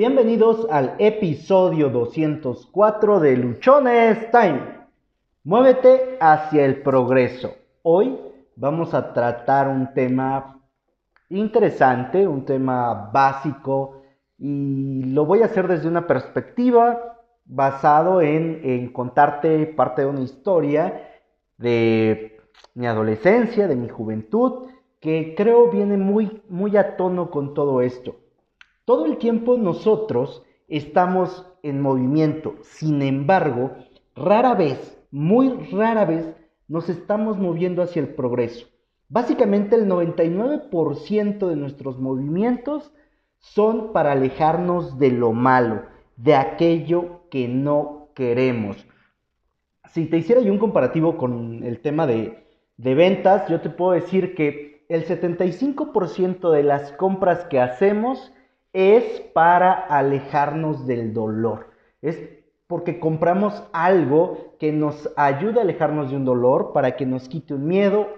Bienvenidos al episodio 204 de Luchones Time. Muévete hacia el progreso. Hoy vamos a tratar un tema interesante, un tema básico y lo voy a hacer desde una perspectiva basado en, contarte parte de una historia de mi adolescencia, de mi juventud, que creo viene muy, muy a tono con todo esto. Todo el tiempo nosotros estamos en movimiento, sin embargo, rara vez, muy rara vez, nos estamos moviendo hacia el progreso. Básicamente el 99% de nuestros movimientos son para alejarnos de lo malo, de aquello que no queremos. Si te hiciera yo un comparativo con el tema de, de ventas, yo te puedo decir que el 75% de las compras que hacemos es para alejarnos del dolor. Es porque compramos algo que nos ayuda a alejarnos de un dolor, para que nos quite un miedo.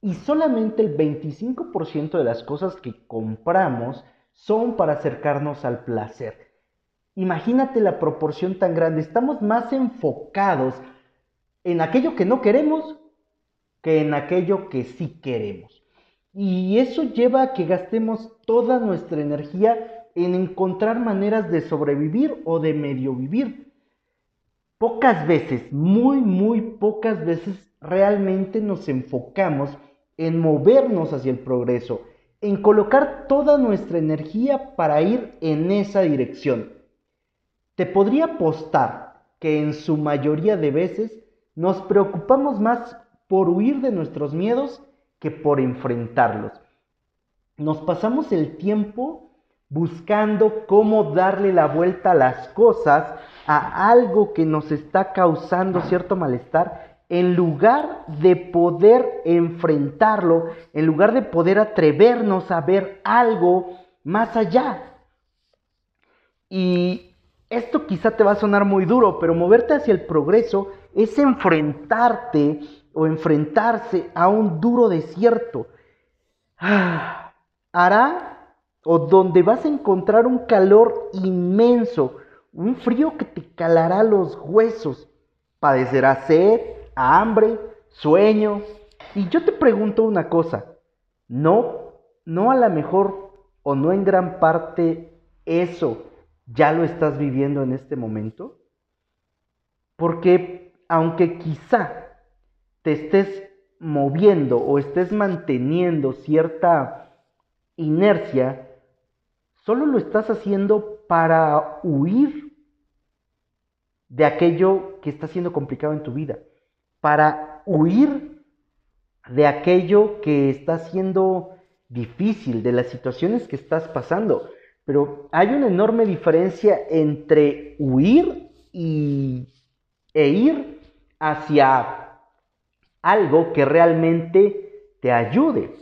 Y solamente el 25% de las cosas que compramos son para acercarnos al placer. Imagínate la proporción tan grande. Estamos más enfocados en aquello que no queremos que en aquello que sí queremos. Y eso lleva a que gastemos toda nuestra energía en encontrar maneras de sobrevivir o de medio vivir. Pocas veces, muy, muy pocas veces realmente nos enfocamos en movernos hacia el progreso, en colocar toda nuestra energía para ir en esa dirección. Te podría apostar que en su mayoría de veces nos preocupamos más por huir de nuestros miedos que por enfrentarlos. Nos pasamos el tiempo buscando cómo darle la vuelta a las cosas, a algo que nos está causando cierto malestar, en lugar de poder enfrentarlo, en lugar de poder atrevernos a ver algo más allá. Y esto quizá te va a sonar muy duro, pero moverte hacia el progreso es enfrentarte o enfrentarse a un duro desierto. Ah, hará o donde vas a encontrar un calor inmenso, un frío que te calará los huesos. Padecerás sed, hambre, sueño. Y yo te pregunto una cosa, ¿no, no a lo mejor o no en gran parte eso ya lo estás viviendo en este momento? Porque aunque quizá te estés moviendo o estés manteniendo cierta inercia, solo lo estás haciendo para huir de aquello que está siendo complicado en tu vida, para huir de aquello que está siendo difícil, de las situaciones que estás pasando. Pero hay una enorme diferencia entre huir y, e ir hacia algo que realmente te ayude.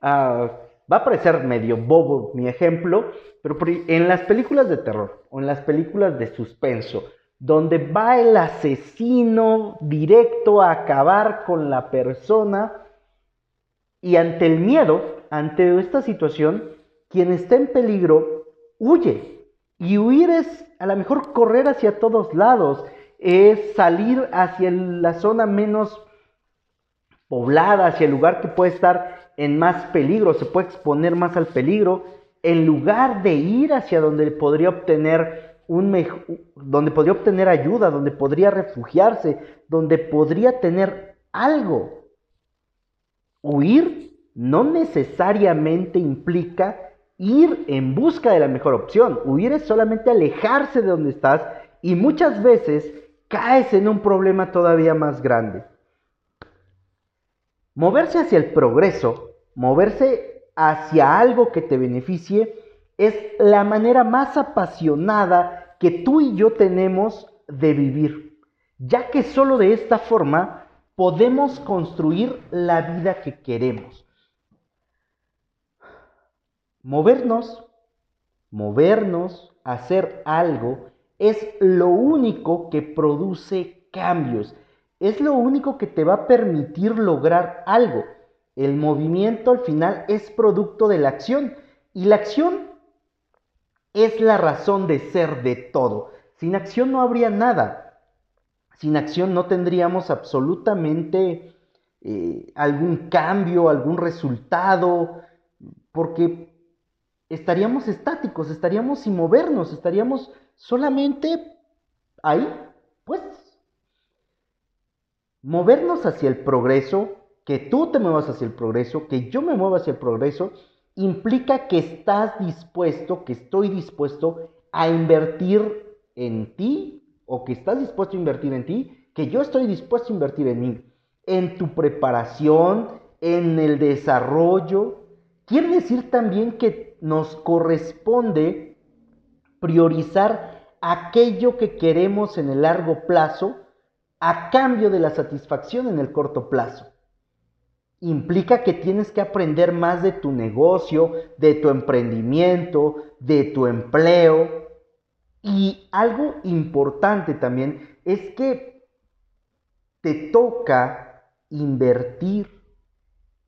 Ah, va a parecer medio bobo mi ejemplo, pero en las películas de terror o en las películas de suspenso, donde va el asesino directo a acabar con la persona y ante el miedo, ante esta situación, quien está en peligro huye. Y huir es a lo mejor correr hacia todos lados, es salir hacia la zona menos poblada, hacia el lugar que puede estar en más peligro, se puede exponer más al peligro, en lugar de ir hacia donde podría obtener un donde podría obtener ayuda, donde podría refugiarse, donde podría tener algo. Huir no necesariamente implica ir en busca de la mejor opción. Huir es solamente alejarse de donde estás y muchas veces caes en un problema todavía más grande. Moverse hacia el progreso, moverse hacia algo que te beneficie, es la manera más apasionada que tú y yo tenemos de vivir, ya que solo de esta forma podemos construir la vida que queremos. Movernos, movernos, hacer algo, es lo único que produce cambios es lo único que te va a permitir lograr algo. El movimiento al final es producto de la acción y la acción es la razón de ser de todo. Sin acción no habría nada. Sin acción no tendríamos absolutamente eh, algún cambio, algún resultado, porque estaríamos estáticos, estaríamos sin movernos, estaríamos solamente ahí, pues. Movernos hacia el progreso, que tú te muevas hacia el progreso, que yo me mueva hacia el progreso, implica que estás dispuesto, que estoy dispuesto a invertir en ti, o que estás dispuesto a invertir en ti, que yo estoy dispuesto a invertir en mí, en tu preparación, en el desarrollo. Quiere decir también que nos corresponde priorizar aquello que queremos en el largo plazo a cambio de la satisfacción en el corto plazo. Implica que tienes que aprender más de tu negocio, de tu emprendimiento, de tu empleo. Y algo importante también es que te toca invertir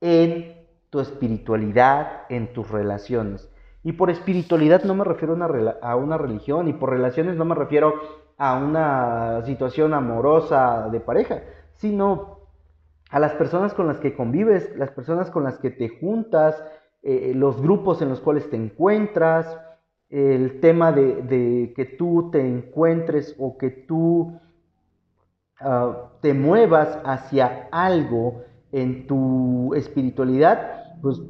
en tu espiritualidad, en tus relaciones. Y por espiritualidad no me refiero a una, religión y por relaciones no me refiero a una situación amorosa de pareja, sino a las personas con las que convives, las personas con las que te juntas, eh, los grupos en los cuales te encuentras, el tema de, que tú te encuentres o que tú ah, te muevas hacia algo en tu espiritualidad, pues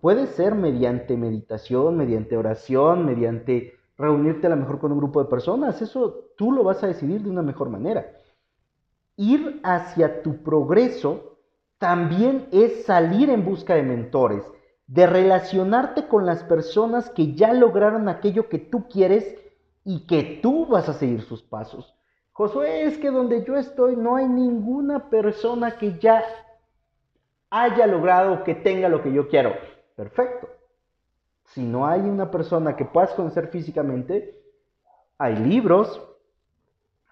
puede ser mediante meditación, mediante oración, mediante reunirte a lo mejor con un grupo de personas, eso tú lo vas a decidir de una mejor manera. Ir hacia tu progreso también es salir en busca de mentores, de relacionarte con las personas que ya lograron aquello que tú quieres y que tú vas a seguir sus pasos. Josué, es que donde yo estoy no hay ninguna persona que ya haya logrado que tenga lo que yo quiero. Perfecto. Si no hay una persona que puedas conocer físicamente, hay libros.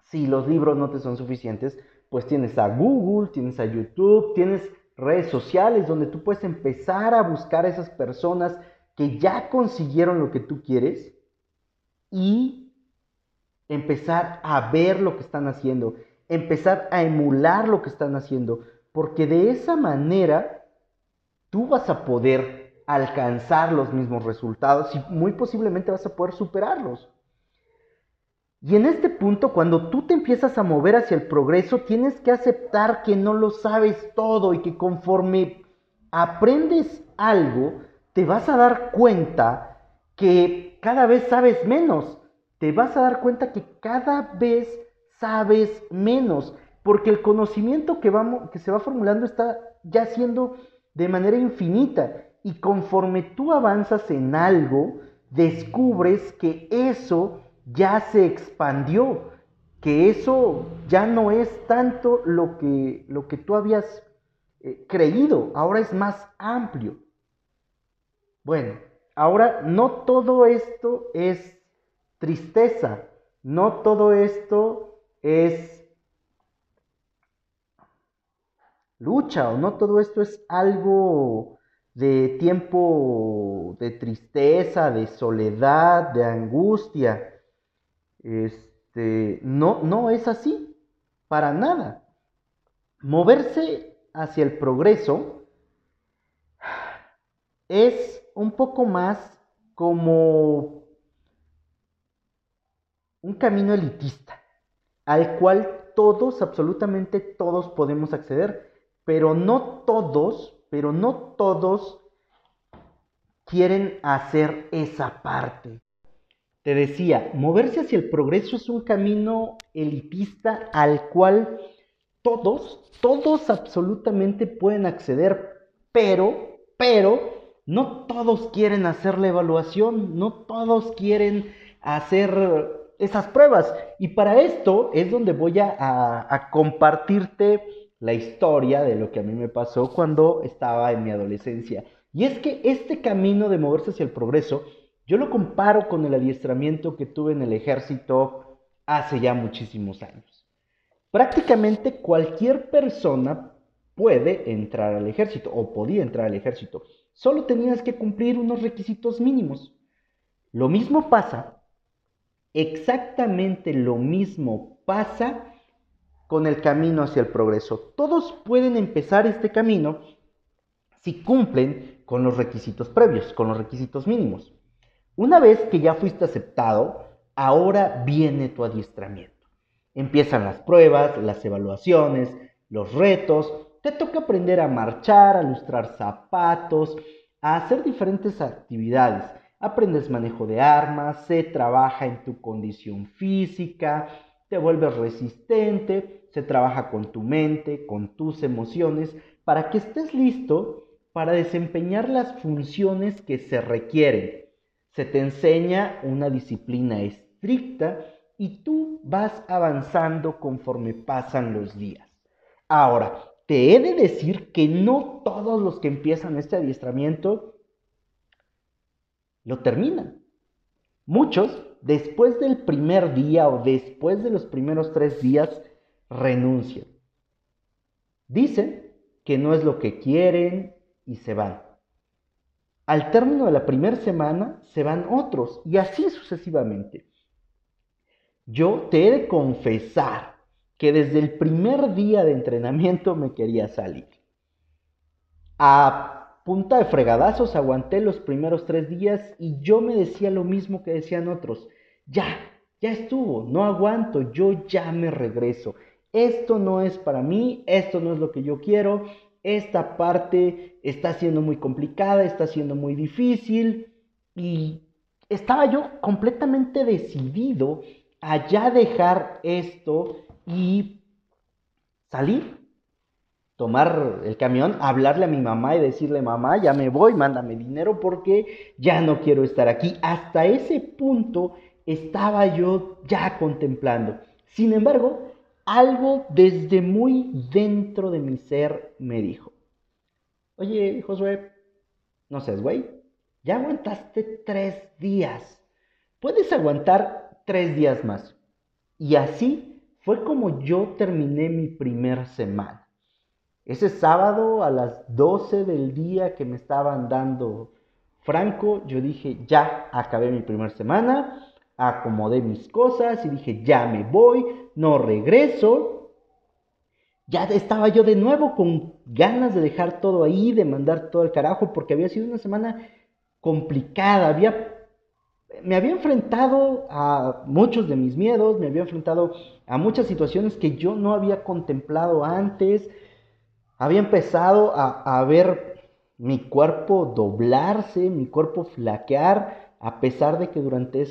Si los libros no te son suficientes, pues tienes a Google, tienes a YouTube, tienes redes sociales donde tú puedes empezar a buscar a esas personas que ya consiguieron lo que tú quieres y empezar a ver lo que están haciendo, empezar a emular lo que están haciendo, porque de esa manera tú vas a poder alcanzar los mismos resultados y muy posiblemente vas a poder superarlos. Y en este punto, cuando tú te empiezas a mover hacia el progreso, tienes que aceptar que no lo sabes todo y que conforme aprendes algo, te vas a dar cuenta que cada vez sabes menos. Te vas a dar cuenta que cada vez sabes menos, porque el conocimiento que, vamos, que se va formulando está ya siendo de manera infinita y conforme tú avanzas en algo, descubres que eso ya se expandió, que eso ya no es tanto lo que, lo que tú habías eh, creído, ahora es más amplio. Bueno, ahora no todo esto es tristeza, no todo esto es lucha o no todo esto es algo de tiempo de tristeza, de soledad, de angustia. Este, no, no es así, para nada. Moverse hacia el progreso es un poco más como un camino elitista, al cual todos, absolutamente todos podemos acceder, pero no todos pero no todos quieren hacer esa parte. Te decía, moverse hacia el progreso es un camino elitista al cual todos, todos absolutamente pueden acceder, pero, pero, no todos quieren hacer la evaluación, no todos quieren hacer esas pruebas. Y para esto es donde voy a, a compartirte la historia de lo que a mí me pasó cuando estaba en mi adolescencia. Y es que este camino de moverse hacia el progreso, yo lo comparo con el adiestramiento que tuve en el ejército hace ya muchísimos años. Prácticamente cualquier persona puede entrar al ejército o podía entrar al ejército. Solo tenías que cumplir unos requisitos mínimos. Lo mismo pasa, exactamente lo mismo pasa con el camino hacia el progreso. Todos pueden empezar este camino si cumplen con los requisitos previos, con los requisitos mínimos. Una vez que ya fuiste aceptado, ahora viene tu adiestramiento. Empiezan las pruebas, las evaluaciones, los retos, te toca aprender a marchar, a lustrar zapatos, a hacer diferentes actividades. Aprendes manejo de armas, se trabaja en tu condición física, te vuelves resistente, se trabaja con tu mente, con tus emociones, para que estés listo para desempeñar las funciones que se requieren. Se te enseña una disciplina estricta y tú vas avanzando conforme pasan los días. Ahora, te he de decir que no todos los que empiezan este adiestramiento lo terminan. Muchos, después del primer día o después de los primeros tres días, renuncian. Dicen que no es lo que quieren y se van. Al término de la primera semana se van otros y así sucesivamente. Yo te he de confesar que desde el primer día de entrenamiento me quería salir. A punta de fregadazos aguanté los primeros tres días y yo me decía lo mismo que decían otros. Ya, ya estuvo, no aguanto, yo ya me regreso. Esto no es para mí, esto no es lo que yo quiero, esta parte está siendo muy complicada, está siendo muy difícil y estaba yo completamente decidido a ya dejar esto y salir, tomar el camión, hablarle a mi mamá y decirle, mamá, ya me voy, mándame dinero porque ya no quiero estar aquí. Hasta ese punto estaba yo ya contemplando. Sin embargo, algo desde muy dentro de mi ser me dijo, oye, Josué, no seas güey, ya aguantaste tres días, puedes aguantar tres días más. Y así fue como yo terminé mi primer semana. Ese sábado a las 12 del día que me estaban dando Franco, yo dije, ya acabé mi primer semana, acomodé mis cosas y dije, ya me voy, no regreso. Ya estaba yo de nuevo con ganas de dejar todo ahí, de mandar todo al carajo, porque había sido una semana complicada, había me había enfrentado a muchos de mis miedos, me había enfrentado a muchas situaciones que yo no había contemplado antes. Había empezado a, ver mi cuerpo doblarse, mi cuerpo flaquear, a pesar de que durante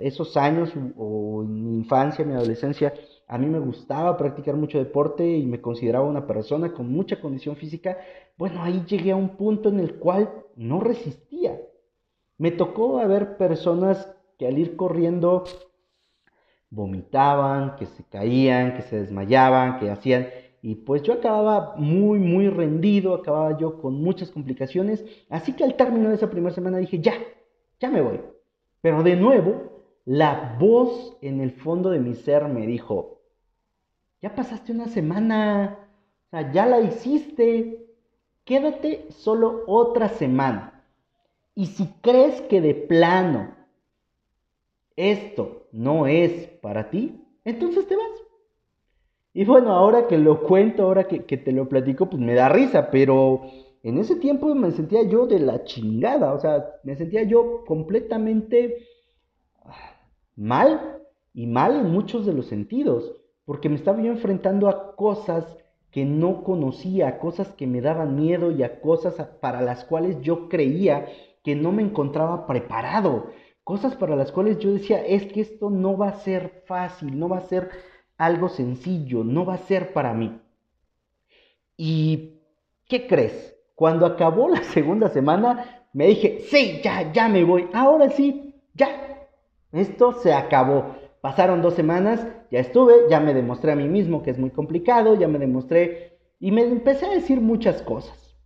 esos años o en mi infancia, mi adolescencia, a mí me gustaba practicar mucho deporte y me consideraba una persona con mucha condición física. Bueno, ahí llegué a un punto en el cual no resistía. Me tocó ver personas que al ir corriendo vomitaban, que se caían, que se desmayaban, que hacían... Y pues yo acababa muy, muy rendido, acababa yo con muchas complicaciones. Así que al término de esa primera semana dije, ya, ya me voy. Pero de nuevo, la voz en el fondo de mi ser me dijo, ya pasaste una semana, o ya la hiciste, quédate solo otra semana. Y si crees que de plano esto no es para ti, entonces te vas. Y bueno, ahora que lo cuento, ahora que, te lo platico, pues me da risa, pero en ese tiempo me sentía yo de la chingada, o sea, me sentía yo completamente mal y mal en muchos de los sentidos, porque me estaba yo enfrentando a cosas que no conocía, a cosas que me daban miedo y a cosas para las cuales yo creía que no me encontraba preparado, cosas para las cuales yo decía, es que esto no va a ser fácil, no va a ser algo sencillo, no va a ser para mí. ¿Y qué crees? Cuando acabó la segunda semana, me dije, sí, ya, ya me voy, ahora sí, ya, esto se acabó. Pasaron dos semanas, ya estuve, ya me demostré a mí mismo que es muy complicado, ya me demostré y me empecé a decir muchas cosas.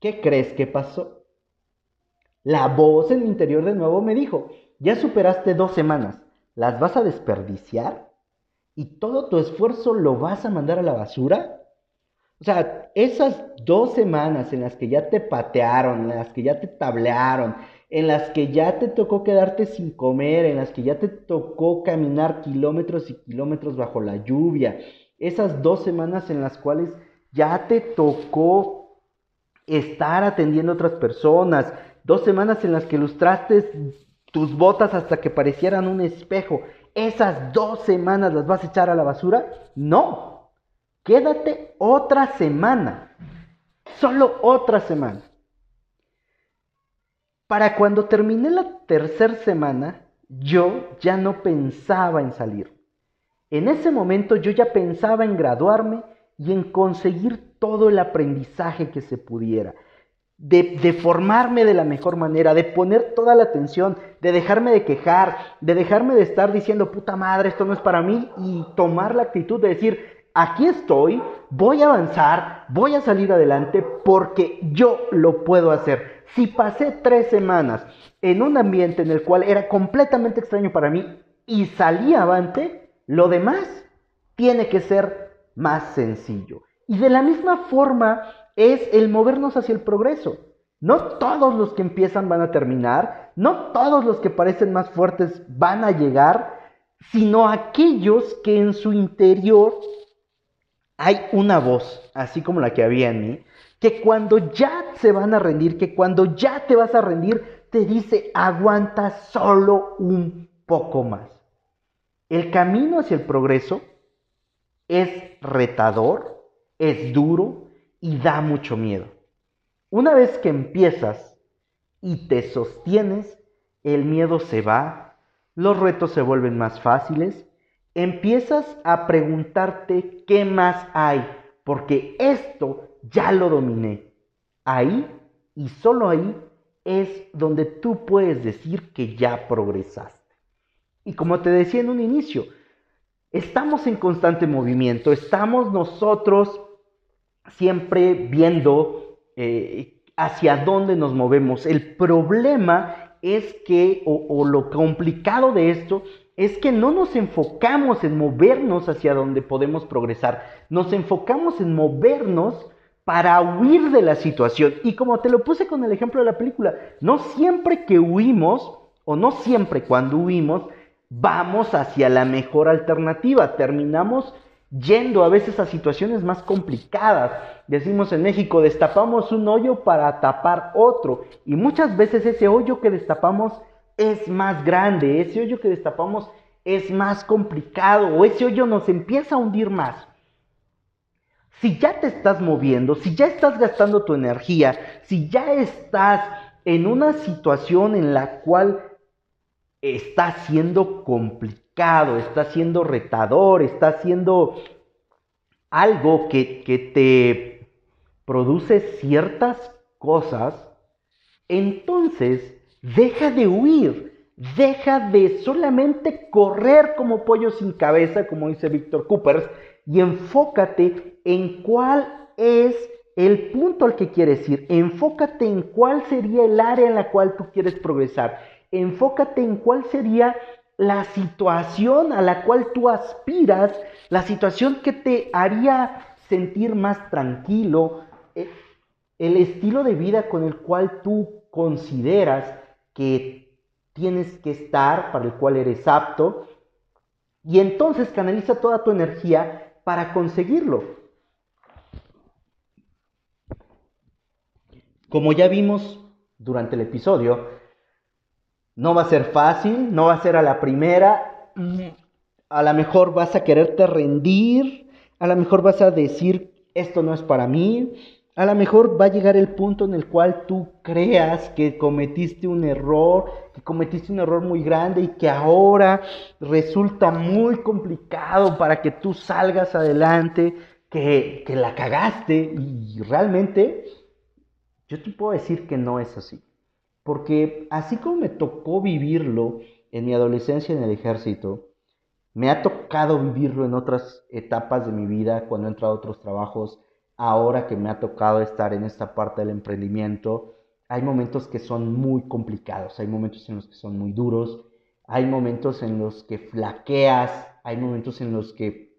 ¿Qué crees que pasó? La voz en mi interior de nuevo me dijo, ya superaste dos semanas, ¿las vas a desperdiciar? ¿Y todo tu esfuerzo lo vas a mandar a la basura? O sea, esas dos semanas en las que ya te patearon, en las que ya te tablearon, en las que ya te tocó quedarte sin comer, en las que ya te tocó caminar kilómetros y kilómetros bajo la lluvia, esas dos semanas en las cuales ya te tocó estar atendiendo a otras personas, dos semanas en las que lustraste tus botas hasta que parecieran un espejo, esas dos semanas las vas a echar a la basura? No, Quédate otra semana. Solo otra semana. Para cuando terminé la tercera semana, yo ya no pensaba en salir. En ese momento yo ya pensaba en graduarme y en conseguir todo el aprendizaje que se pudiera. De, formarme de la mejor manera, de poner toda la atención, de dejarme de quejar, de dejarme de estar diciendo, puta madre, esto no es para mí, y tomar la actitud de decir, aquí estoy, voy a avanzar, voy a salir adelante porque yo lo puedo hacer. Si pasé tres semanas en un ambiente en el cual era completamente extraño para mí y salí avante, lo demás tiene que ser más sencillo. Y de la misma forma es el movernos hacia el progreso. No todos los que empiezan van a terminar, no todos los que parecen más fuertes van a llegar, sino aquellos que en su interior hay una voz, así como la que había en mí, que cuando ya se van a rendir, que cuando ya te vas a rendir, te dice, aguanta solo un poco más. El camino hacia el progreso es retador, es duro y da mucho miedo. Una vez que empiezas y te sostienes, el miedo se va, los retos se vuelven más fáciles empiezas a preguntarte qué más hay, porque esto ya lo dominé. Ahí y solo ahí es donde tú puedes decir que ya progresaste. Y como te decía en un inicio, estamos en constante movimiento, estamos nosotros siempre viendo eh, hacia dónde nos movemos. El problema es que, o lo complicado de esto, es que no nos enfocamos en movernos hacia donde podemos progresar, nos enfocamos en movernos para huir de la situación. Y como te lo puse con el ejemplo de la película, no siempre que huimos, o no siempre cuando huimos, vamos hacia la mejor alternativa, terminamos yendo a veces a situaciones más complicadas. Decimos en México, destapamos un hoyo para tapar otro. Y muchas veces ese hoyo que destapamos es más grande, ese hoyo que destapamos es más complicado o ese hoyo nos empieza a hundir más. Si ya te estás moviendo, si ya estás gastando tu energía, si ya estás en una situación en la cual está siendo complicado, está siendo retador, está siendo algo que, que te produce ciertas cosas, entonces Deja de huir, deja de solamente correr como pollo sin cabeza, como dice Víctor Coopers, y enfócate en cuál es el punto al que quieres ir. Enfócate en cuál sería el área en la cual tú quieres progresar. Enfócate en cuál sería la situación a la cual tú aspiras, la situación que te haría sentir más tranquilo, eh, el estilo de vida con el cual tú consideras que tienes que estar, para el cual eres apto, y entonces canaliza toda tu energía para conseguirlo. Como ya vimos durante el episodio, no va a ser fácil, no va a ser a la primera, a lo mejor vas a quererte rendir, a lo mejor vas a decir, esto no es para mí, a lo mejor va a llegar el punto en el cual tú creas que cometiste un error, que cometiste un error muy grande y que ahora resulta muy complicado para que tú salgas adelante, que, que la cagaste y realmente yo te puedo decir que no es así. Porque así como me tocó vivirlo en mi adolescencia en el ejército, me ha tocado vivirlo en otras etapas de mi vida, cuando he entrado a otros trabajos, ahora que me ha tocado estar en esta parte del emprendimiento, hay momentos que son muy complicados, hay momentos en los que son muy duros, hay momentos en los que flaqueas, hay momentos en los que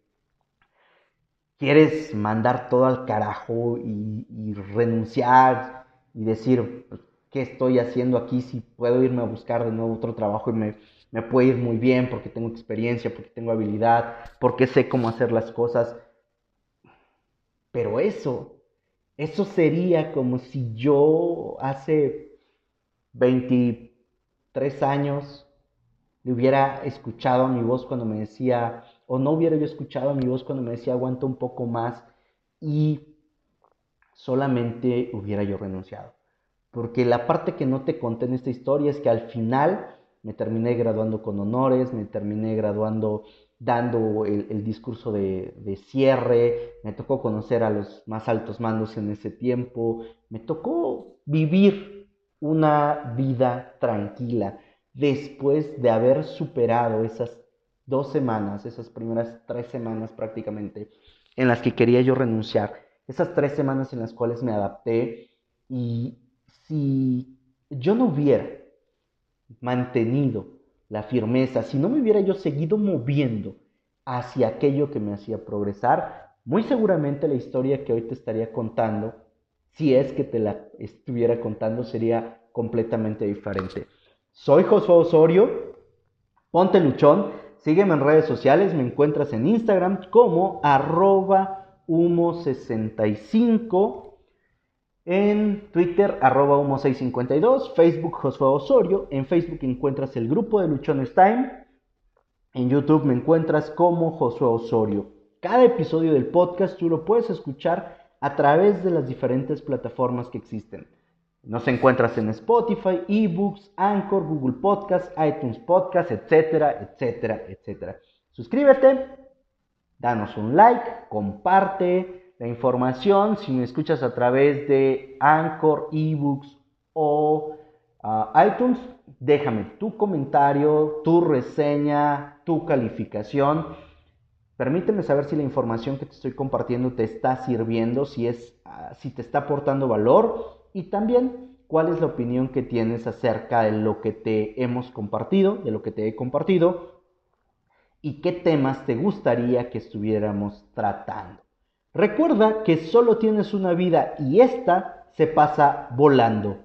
quieres mandar todo al carajo y, renunciar y decir, pues, ¿qué estoy haciendo aquí si puedo irme a buscar de nuevo otro trabajo y me, me puede ir muy bien porque tengo experiencia, porque tengo habilidad, porque sé cómo hacer las cosas? Pero eso, eso sería como si yo hace 23 años le hubiera escuchado mi voz cuando me decía, o no hubiera yo escuchado mi voz cuando me decía aguanta un poco más y solamente hubiera yo renunciado. Porque la parte que no te conté en esta historia es que al final me terminé graduando con honores, me terminé graduando dando el, discurso de, cierre, me tocó conocer a los más altos mandos en ese tiempo, me tocó vivir una vida tranquila después de haber superado esas dos semanas, esas primeras tres semanas prácticamente, en las que quería yo renunciar, esas tres semanas en las cuales me adapté y si yo no hubiera mantenido la firmeza, si no me hubiera yo seguido moviendo hacia aquello que me hacía progresar, muy seguramente la historia que hoy te estaría contando, si es que te la estuviera contando, sería completamente diferente. Soy Josué Osorio, ponte luchón, Sígueme en redes sociales, me encuentras en Instagram como arroba humo65, en Twitter arroba humo652, Facebook Josué Osorio, en Facebook encuentras el grupo de Luchones Time, en YouTube me encuentras como Josué Osorio. Cada episodio del podcast tú lo puedes escuchar a través de las diferentes plataformas que existen. Nos encuentras en Spotify, eBooks, Anchor, Google Podcast, iTunes Podcast, etcétera, etcétera, etcétera. Suscríbete, danos un like, comparte la información. Si me escuchas a través de Anchor, eBooks o ah, iTunes, déjame tu comentario, tu reseña, tu calificación. Permíteme saber si la información que te estoy compartiendo te está sirviendo, si, es, ah, si te está aportando valor y también cuál es la opinión que tienes acerca de lo que te hemos compartido, de lo que te he compartido y qué temas te gustaría que estuviéramos tratando. Recuerda que solo tienes una vida y esta se pasa volando.